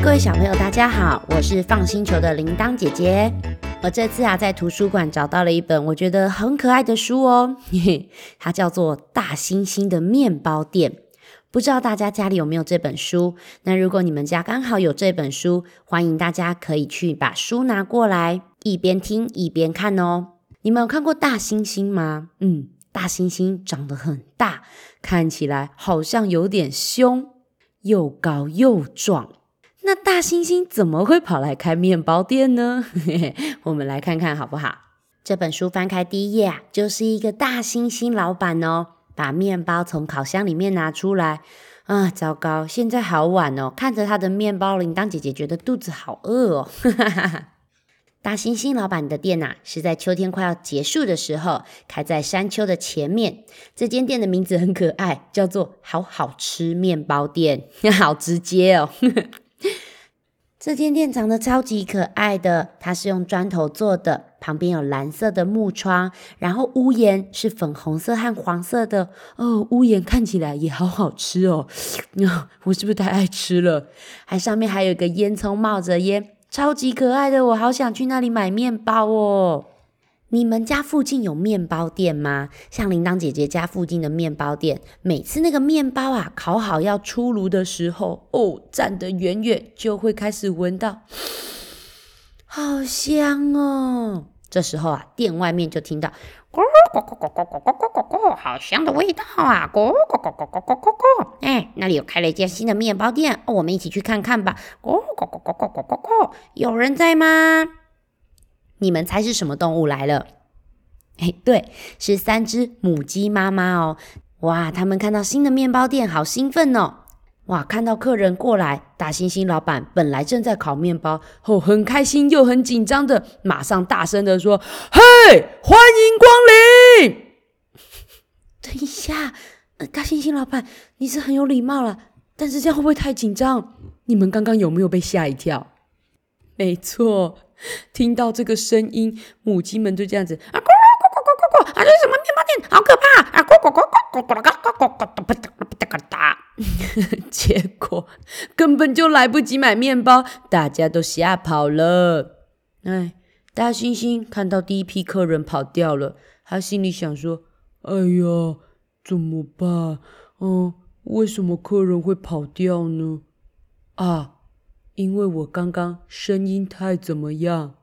各位小朋友，大家好，我是放星球的铃铛姐姐。我这次啊，在图书馆找到了一本我觉得很可爱的书哦，嘿嘿，它叫做《大猩猩的面包店》。不知道大家家里有没有这本书？那如果你们家刚好有这本书，欢迎大家可以去把书拿过来，一边听一边看哦。你们有看过大猩猩吗？嗯，大猩猩长得很大，看起来好像有点凶，又高又壮。那大猩猩怎么会跑来开面包店呢？我们来看看好不好？这本书翻开第一页啊，就是一个大猩猩老板哦。把面包从烤箱里面拿出来，啊，糟糕！现在好晚哦，看着他的面包，铃铛姐姐觉得肚子好饿哦。大猩猩老板的店呐、啊，是在秋天快要结束的时候开在山丘的前面。这间店的名字很可爱，叫做“好好吃面包店”，好直接哦。这间店长得超级可爱的，它是用砖头做的，旁边有蓝色的木窗，然后屋檐是粉红色和黄色的哦，屋檐看起来也好好吃哦。我是不是太爱吃了？还上面还有一个烟囱冒着烟，超级可爱的，我好想去那里买面包哦。你们家附近有面包店吗？像铃铛姐姐家附近的面包店，每次那个面包啊烤好要出炉的时候，哦，站得远远就会开始闻到，好香哦！这时候啊，店外面就听到咕咕咕咕咕咕咕咕咕咕，好香的味道啊！咕咕咕咕咕咕咕咕，哎，那里有开了一间新的面包店，我们一起去看看吧！咕咕咕咕咕咕咕咕，有人在吗？你们猜是什么动物来了？哎，对，是三只母鸡妈妈哦！哇，他们看到新的面包店，好兴奋哦！哇，看到客人过来，大猩猩老板本来正在烤面包，哦，很开心又很紧张的，马上大声的说：“嘿，欢迎光临！” 等一下，大猩猩老板，你是很有礼貌了，但是这样会不会太紧张？你们刚刚有没有被吓一跳？没错。听到这个声音，母鸡们就这样子啊，咕咕咕咕咕咕啊，这是什么面包店？好可怕啊！咕咕咕咕咕咕咕咕咕咕咕咕哒，结果根本就来不及买面包，大家都吓跑了。哎，大猩猩看到第一批客人跑掉了，他心里想说：“哎呀，怎么办？嗯，为什么客人会跑掉呢？啊？”因为我刚刚声音太怎么样？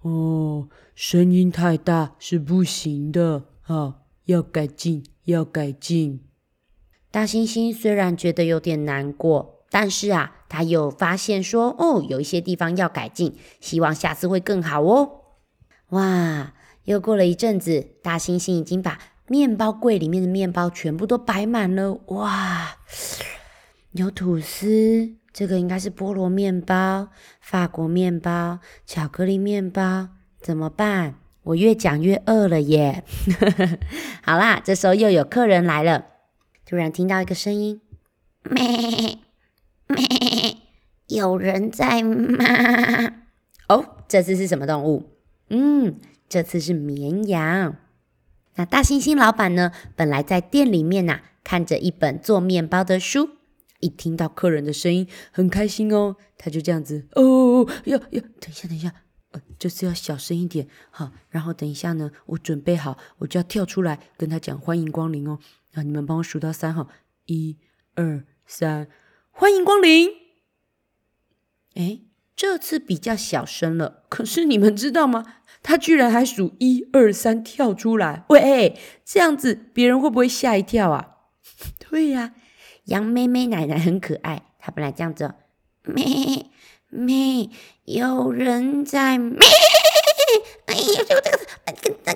哦，声音太大是不行的啊，要改进，要改进。大猩猩虽然觉得有点难过，但是啊，他有发现说，哦，有一些地方要改进，希望下次会更好哦。哇，又过了一阵子，大猩猩已经把面包柜里面的面包全部都摆满了。哇，有吐司。这个应该是菠萝面包、法国面包、巧克力面包，怎么办？我越讲越饿了耶！好啦，这时候又有客人来了，突然听到一个声音：咩咩，有人在吗？哦，这次是什么动物？嗯，这次是绵羊。那大猩猩老板呢？本来在店里面呐、啊，看着一本做面包的书。一听到客人的声音，很开心哦，他就这样子哦，要要等一下，等一下，呃，就是要小声一点，好，然后等一下呢，我准备好，我就要跳出来跟他讲欢迎光临哦，啊，你们帮我数到三哈，一、二、三，欢迎光临。哎，这次比较小声了，可是你们知道吗？他居然还数一二三跳出来，喂，这样子别人会不会吓一跳啊？对呀。羊妹妹奶奶很可爱，她本来这样子，咩咩，有人在咩？哎呀，这个这个，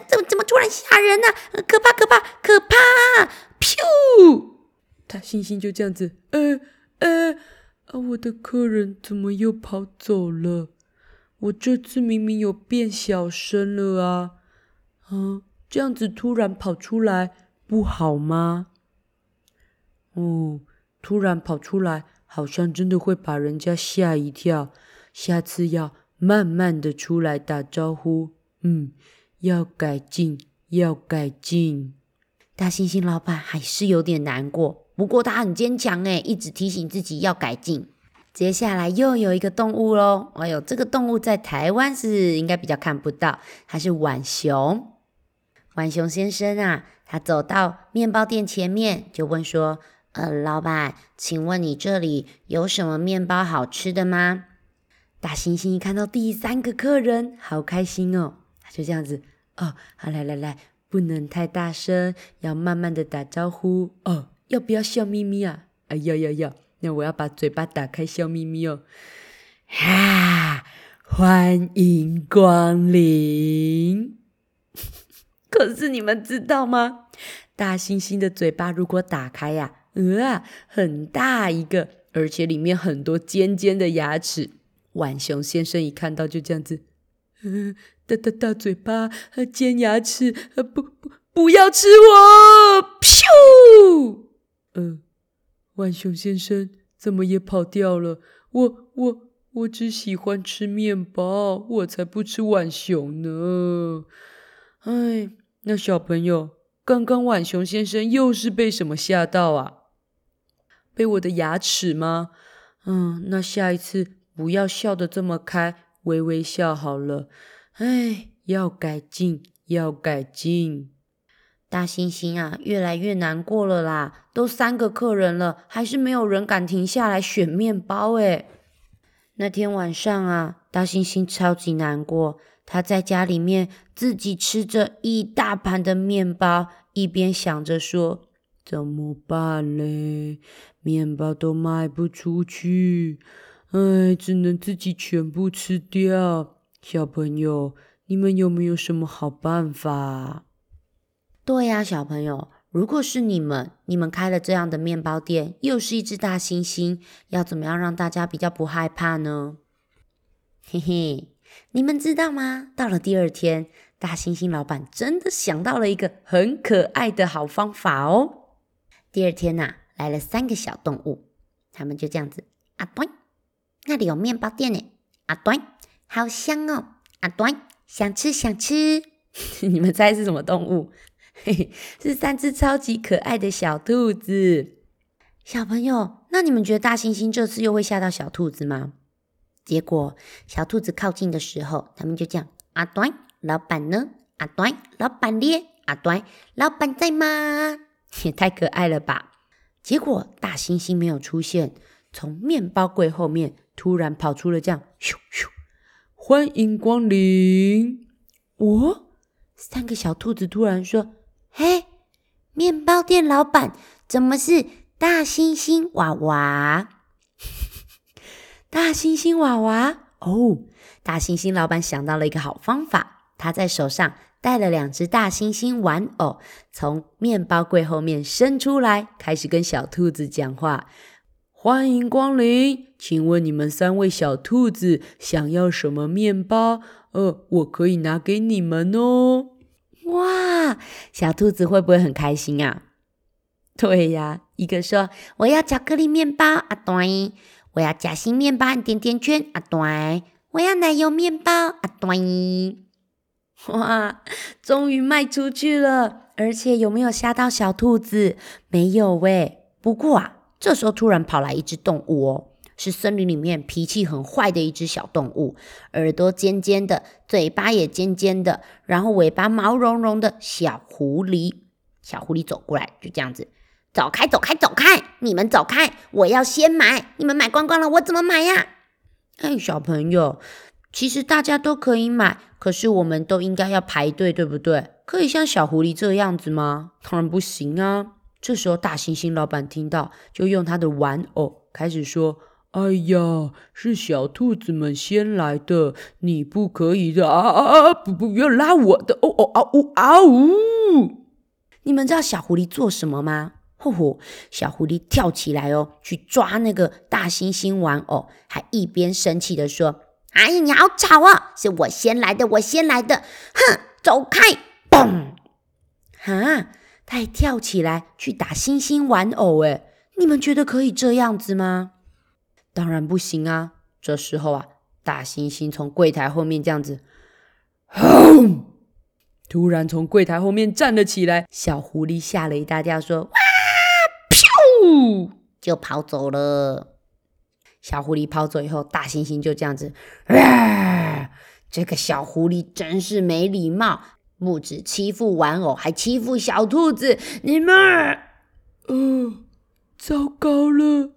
怎么怎么突然吓人呢？可怕可怕可怕！噗！大猩猩就这样子，呃呃，啊，我的客人怎么又跑走了？我这次明明有变小声了啊！啊，这样子突然跑出来不好吗？哦，突然跑出来，好像真的会把人家吓一跳。下次要慢慢的出来打招呼。嗯，要改进，要改进。大猩猩老板还是有点难过，不过他很坚强诶，一直提醒自己要改进。接下来又有一个动物喽！哎呦，这个动物在台湾是应该比较看不到，它是浣熊。浣熊先生啊，他走到面包店前面，就问说：“呃，老板，请问你这里有什么面包好吃的吗？”大猩猩一看到第三个客人，好开心哦，他就这样子：“哦，好，来来来，不能太大声，要慢慢的打招呼哦，要不要笑眯眯啊？哎，要要要。”那我要把嘴巴打开，笑眯眯哦！哈，欢迎光临。可是你们知道吗？大猩猩的嘴巴如果打开呀，呃，很大一个，而且里面很多尖尖的牙齿。浣熊先生一看到就这样子，嗯，大大大嘴巴尖牙齿，不不不要吃我！咻，嗯。浣熊先生怎么也跑掉了？我我我只喜欢吃面包，我才不吃浣熊呢！哎，那小朋友，刚刚浣熊先生又是被什么吓到啊？被我的牙齿吗？嗯，那下一次不要笑得这么开，微微笑好了。哎，要改进，要改进。大猩猩啊，越来越难过了啦！都三个客人了，还是没有人敢停下来选面包诶。那天晚上啊，大猩猩超级难过，他在家里面自己吃着一大盘的面包，一边想着说：“怎么办嘞？面包都卖不出去，哎，只能自己全部吃掉。”小朋友，你们有没有什么好办法？对呀，小朋友，如果是你们，你们开了这样的面包店，又是一只大猩猩，要怎么样让大家比较不害怕呢？嘿嘿，你们知道吗？到了第二天，大猩猩老板真的想到了一个很可爱的好方法哦。第二天呐，来了三个小动物，他们就这样子，啊对，那里有面包店呢，啊对，好香哦，啊对，想吃想吃，你们猜是什么动物？嘿嘿，是三只超级可爱的小兔子。小朋友，那你们觉得大猩猩这次又会吓到小兔子吗？结果小兔子靠近的时候，他们就这样：阿端，老板呢？阿端，老板咧？阿端，老板在吗？也太可爱了吧！结果大猩猩没有出现，从面包柜后面突然跑出了这样：咻咻，欢迎光临！哦，三个小兔子突然说。嘿，面包店老板，怎么是大猩猩娃娃？大猩猩娃娃哦，大猩猩老板想到了一个好方法，他在手上带了两只大猩猩玩偶，从面包柜后面伸出来，开始跟小兔子讲话：“欢迎光临，请问你们三位小兔子想要什么面包？呃，我可以拿给你们哦。”哇，小兔子会不会很开心啊？对呀，一个说我要巧克力面包啊，对，我要夹心面包甜甜圈啊，对，我要奶油面包啊，对。哇，终于卖出去了，而且有没有吓到小兔子？没有喂。不过啊，这时候突然跑来一只动物哦。是森林里面脾气很坏的一只小动物，耳朵尖尖的，嘴巴也尖尖的，然后尾巴毛茸茸的小狐狸。小狐狸走过来，就这样子，走开，走开，走开！你们走开，我要先买。你们买光光了，我怎么买呀？哎，小朋友，其实大家都可以买，可是我们都应该要排队，对不对？可以像小狐狸这样子吗？当然不行啊！这时候，大猩猩老板听到，就用他的玩偶开始说。哎呀，是小兔子们先来的，你不可以的啊啊啊！不不要拉我的哦哦啊呜啊呜！你们知道小狐狸做什么吗？吼吼，小狐狸跳起来哦，去抓那个大猩猩玩偶，还一边生气的说：“哎呀，你好吵啊！是我先来的，我先来的！哼，走开！”嘣！哈，他还跳起来去打猩猩玩偶，诶，你们觉得可以这样子吗？当然不行啊！这时候啊，大猩猩从柜台后面这样子，轰！突然从柜台后面站了起来。小狐狸吓了一大跳，说：“哇！”噗，就跑走了。小狐狸跑走以后，大猩猩就这样子，啊，这个小狐狸真是没礼貌，不止欺负玩偶，还欺负小兔子。你们，嗯、呃，糟糕了，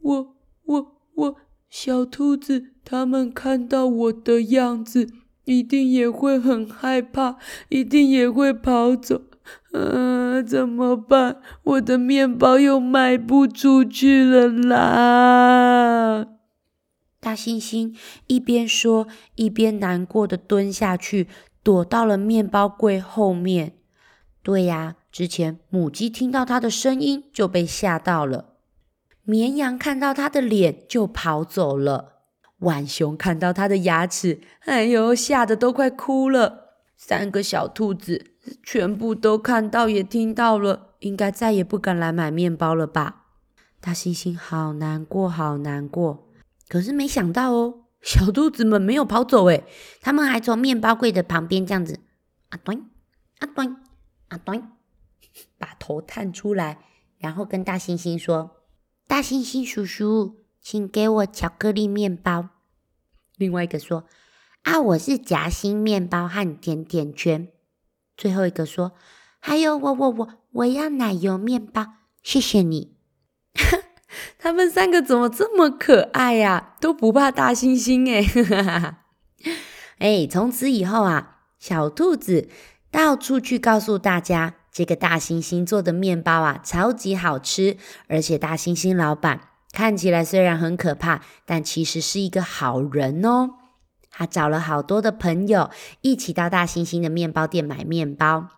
我我我，小兔子他们看到我的样子，一定也会很害怕，一定也会跑走。嗯、怎么办？我的面包又卖不出去了啦！大猩猩一边说，一边难过的蹲下去，躲到了面包柜后面。对呀，之前母鸡听到它的声音就被吓到了，绵羊看到它的脸就跑走了，浣熊看到它的牙齿，哎呦，吓得都快哭了。三个小兔子。全部都看到也听到了，应该再也不敢来买面包了吧？大猩猩好难过，好难过。可是没想到哦，小兔子们没有跑走诶，他们还从面包柜的旁边这样子，啊咚，啊咚，啊咚，把头探出来，然后跟大猩猩说：“大猩猩叔叔，请给我巧克力面包。”另外一个说：“啊，我是夹心面包和甜甜圈。”最后一个说：“还有我我我我要奶油面包，谢谢你。” 他们三个怎么这么可爱呀、都不怕大猩猩哎！哎，从此以后啊，小兔子到处去告诉大家，这个大猩猩做的面包啊，超级好吃。而且大猩猩老板看起来虽然很可怕，但其实是一个好人哦。他找了好多的朋友一起到大猩猩的面包店买面包。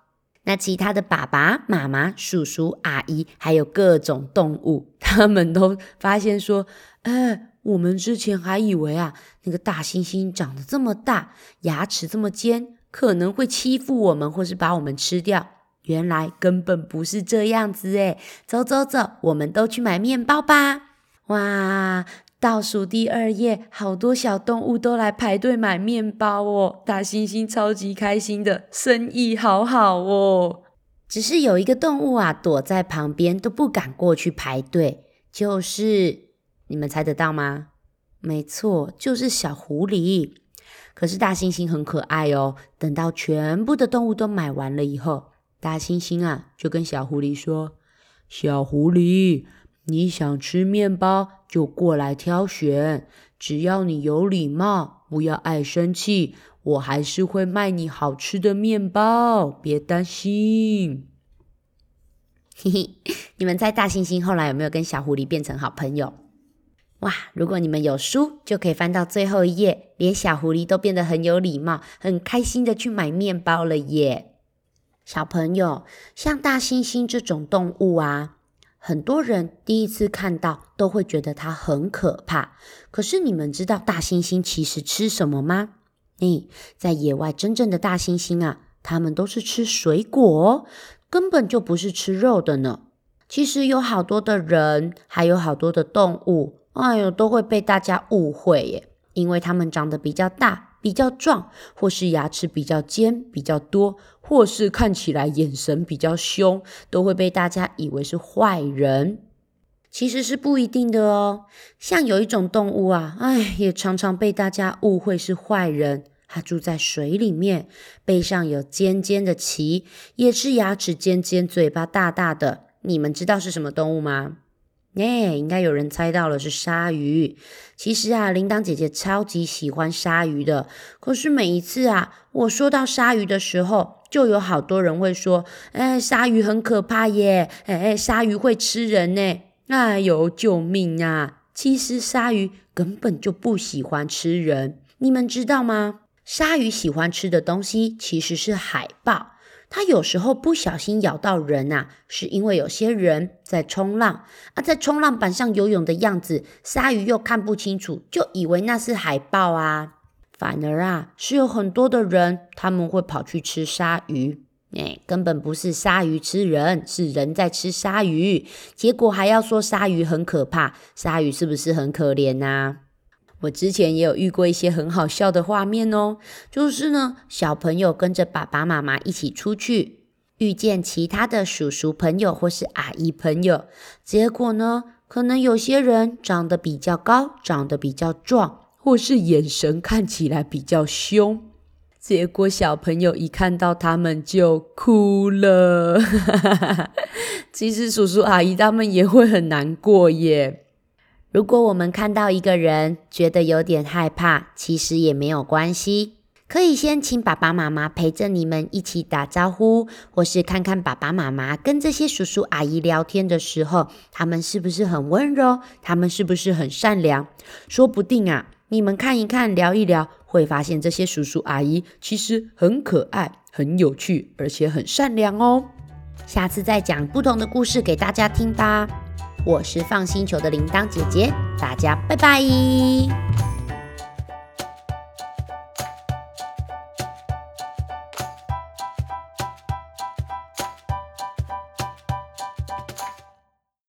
那其他的爸爸妈妈、叔叔阿姨，还有各种动物，他们都发现说：“哎，我们之前还以为啊，那个大猩猩长得这么大，牙齿这么尖，可能会欺负我们，或是把我们吃掉。原来根本不是这样子诶，走走走，我们都去买面包吧！哇！”倒数第二页，好多小动物都来排队买面包哦！大猩猩超级开心的，生意好好哦。只是有一个动物啊，躲在旁边都不敢过去排队，就是你们猜得到吗？没错，就是小狐狸。可是大猩猩很可爱哦。等到全部的动物都买完了以后，大猩猩啊就跟小狐狸说：“小狐狸。”你想吃面包就过来挑选，只要你有礼貌，不要爱生气，我还是会卖你好吃的面包，别担心。嘿嘿，你们猜大猩猩后来有没有跟小狐狸变成好朋友？哇，如果你们有书，就可以翻到最后一页，连小狐狸都变得很有礼貌，很开心的去买面包了耶。小朋友，像大猩猩这种动物啊。很多人第一次看到都会觉得它很可怕。可是你们知道大猩猩其实吃什么吗？诶，在野外真正的大猩猩啊，它们都是吃水果，哦根本就不是吃肉的呢。其实有好多的人，还有好多的动物，哎呦，都会被大家误会耶，因为它们长得比较大。比较壮，或是牙齿比较尖比较多，或是看起来眼神比较凶，都会被大家以为是坏人。其实是不一定的哦。像有一种动物啊，哎，也常常被大家误会是坏人。它住在水里面，背上有尖尖的鳍，也是牙齿尖尖，嘴巴大大的。你们知道是什么动物吗？耶，应该有人猜到了，是鲨鱼。其实啊，铃铛姐姐超级喜欢鲨鱼的。可是每一次啊，我说到鲨鱼的时候，就有好多人会说：“哎，鲨鱼很可怕耶！哎，鲨鱼会吃人呢！哎呦，救命啊！”其实鲨鱼根本就不喜欢吃人，你们知道吗？鲨鱼喜欢吃的东西其实是海豹。它有时候不小心咬到人啊，是因为有些人在冲浪啊，在冲浪板上游泳的样子，鲨鱼又看不清楚，就以为那是海豹啊。反而啊，是有很多的人他们会跑去吃鲨鱼，哎，根本不是鲨鱼吃人，是人在吃鲨鱼，结果还要说鲨鱼很可怕，鲨鱼是不是很可怜呐？我之前也有遇过一些很好笑的画面哦，就是呢，小朋友跟着爸爸妈妈一起出去，遇见其他的叔叔朋友或是阿姨朋友，结果呢，可能有些人长得比较高，长得比较壮，或是眼神看起来比较凶。结果小朋友一看到他们就哭了。其实叔叔阿姨他们也会很难过耶。如果我们看到一个人觉得有点害怕，其实也没有关系。可以先请爸爸妈妈陪着你们一起打招呼，或是看看爸爸妈妈跟这些叔叔阿姨聊天的时候，他们是不是很温柔？他们是不是很善良？说不定啊，你们看一看，聊一聊，会发现这些叔叔阿姨其实很可爱、很有趣，而且很善良哦。下次再讲不同的故事给大家听吧。我是放星球的铃铛姐姐，大家拜拜。